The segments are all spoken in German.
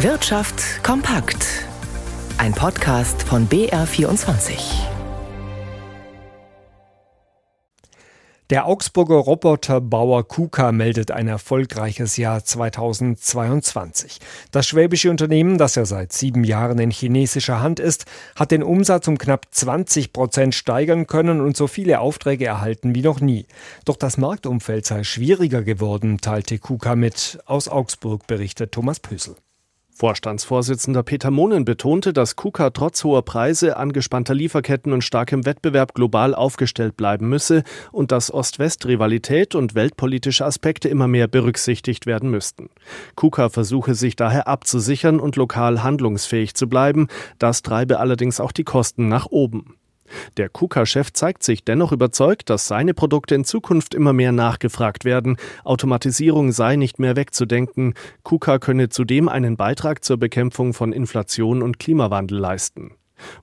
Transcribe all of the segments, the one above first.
Wirtschaft kompakt. Ein Podcast von BR24. Der Augsburger Roboterbauer KUKA meldet ein erfolgreiches Jahr 2022. Das schwäbische Unternehmen, das ja seit sieben Jahren in chinesischer Hand ist, hat den Umsatz um knapp 20 Prozent steigern können und so viele Aufträge erhalten wie noch nie. Doch das Marktumfeld sei schwieriger geworden, teilte KUKA mit. Aus Augsburg berichtet Thomas Pösel. Vorstandsvorsitzender Peter Mohnen betonte, dass KUKA trotz hoher Preise, angespannter Lieferketten und starkem Wettbewerb global aufgestellt bleiben müsse und dass Ost-West-Rivalität und weltpolitische Aspekte immer mehr berücksichtigt werden müssten. KUKA versuche sich daher abzusichern und lokal handlungsfähig zu bleiben, das treibe allerdings auch die Kosten nach oben. Der KUKA-Chef zeigt sich dennoch überzeugt, dass seine Produkte in Zukunft immer mehr nachgefragt werden. Automatisierung sei nicht mehr wegzudenken. KUKA könne zudem einen Beitrag zur Bekämpfung von Inflation und Klimawandel leisten.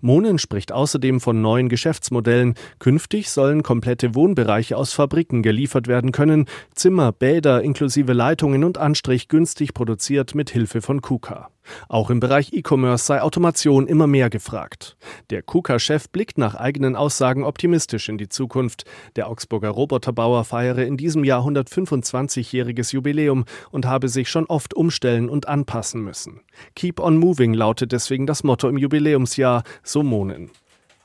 Monen spricht außerdem von neuen Geschäftsmodellen. Künftig sollen komplette Wohnbereiche aus Fabriken geliefert werden können, Zimmer, Bäder inklusive Leitungen und Anstrich günstig produziert mit Hilfe von KUKA. Auch im Bereich E-Commerce sei Automation immer mehr gefragt. Der KUKA-Chef blickt nach eigenen Aussagen optimistisch in die Zukunft. Der Augsburger Roboterbauer feiere in diesem Jahr 125-jähriges Jubiläum und habe sich schon oft umstellen und anpassen müssen. Keep on Moving lautet deswegen das Motto im Jubiläumsjahr, so Monen.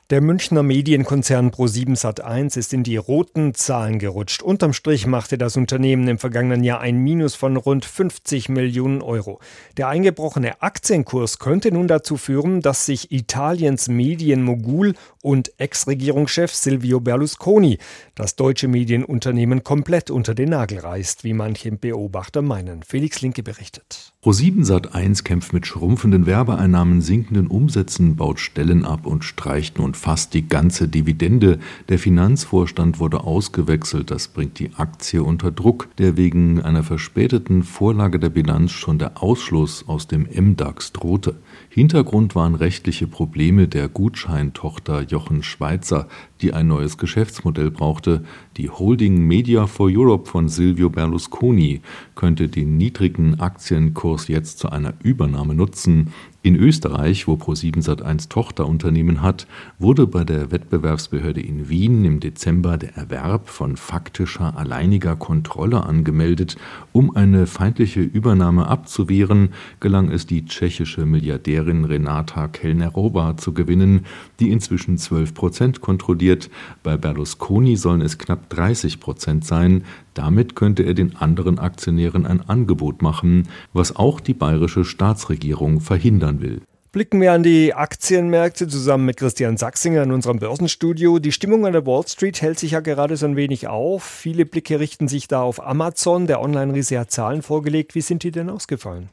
Der Münchner Medienkonzern Pro7 Sat1 ist in die roten Zahlen gerutscht. Unterm Strich machte das Unternehmen im vergangenen Jahr ein Minus von rund 50 Millionen Euro. Der eingebrochene Aktienkurs könnte nun dazu führen, dass sich Italiens Medienmogul und Ex-Regierungschef Silvio Berlusconi das deutsche Medienunternehmen komplett unter den Nagel reißt, wie manche Beobachter meinen. Felix Linke berichtet. Pro7 Sat1 kämpft mit schrumpfenden Werbeeinnahmen, sinkenden Umsätzen, baut Stellen ab und streicht nun fast die ganze Dividende. Der Finanzvorstand wurde ausgewechselt, das bringt die Aktie unter Druck, der wegen einer verspäteten Vorlage der Bilanz schon der Ausschluss aus dem MDAX drohte. Hintergrund waren rechtliche Probleme der Gutscheintochter Jochen Schweizer, die ein neues Geschäftsmodell brauchte. Die Holding Media for Europe von Silvio Berlusconi könnte den niedrigen Aktienkurs jetzt zu einer Übernahme nutzen. In Österreich, wo Pro7 Sat1 Tochterunternehmen hat, wurde bei der Wettbewerbsbehörde in Wien im Dezember der Erwerb von faktischer alleiniger Kontrolle angemeldet. Um eine feindliche Übernahme abzuwehren, gelang es die tschechische Milliardärin Renata Kellnerova zu gewinnen, die inzwischen 12 Prozent kontrolliert. Bei Berlusconi sollen es knapp 30 Prozent sein. Damit könnte er den anderen Aktionären ein Angebot machen, was auch die bayerische Staatsregierung verhindern will. Blicken wir an die Aktienmärkte zusammen mit Christian Sachsinger in unserem Börsenstudio. Die Stimmung an der Wall Street hält sich ja gerade so ein wenig auf. Viele Blicke richten sich da auf Amazon. Der Online-Riese hat Zahlen vorgelegt. Wie sind die denn ausgefallen?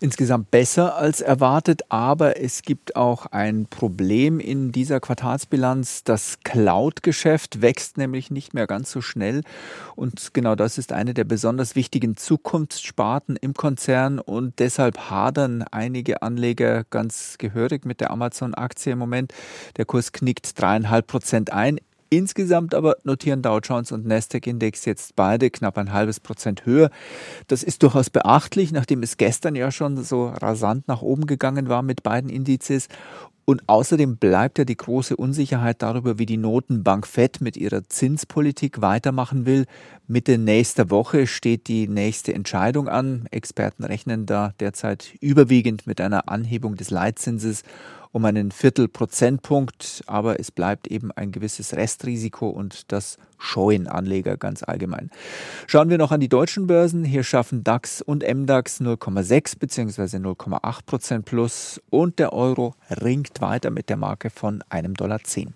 Insgesamt besser als erwartet, aber es gibt auch ein Problem in dieser Quartalsbilanz. Das Cloud-Geschäft wächst nämlich nicht mehr ganz so schnell und genau das ist eine der besonders wichtigen Zukunftssparten im Konzern und deshalb hadern einige Anleger ganz gehörig mit der Amazon-Aktie im Moment. Der Kurs knickt dreieinhalb Prozent ein. Insgesamt aber notieren Dow Jones und Nasdaq-Index jetzt beide knapp ein halbes Prozent höher. Das ist durchaus beachtlich, nachdem es gestern ja schon so rasant nach oben gegangen war mit beiden Indizes. Und außerdem bleibt ja die große Unsicherheit darüber, wie die Notenbank Fed mit ihrer Zinspolitik weitermachen will. Mitte nächster Woche steht die nächste Entscheidung an. Experten rechnen da derzeit überwiegend mit einer Anhebung des Leitzinses um einen Viertelprozentpunkt, aber es bleibt eben ein gewisses Restrisiko und das scheuen Anleger ganz allgemein. Schauen wir noch an die deutschen Börsen. Hier schaffen DAX und MDAX 0,6 bzw. 0,8 Prozent plus und der Euro ringt weiter mit der Marke von einem Dollar. 10.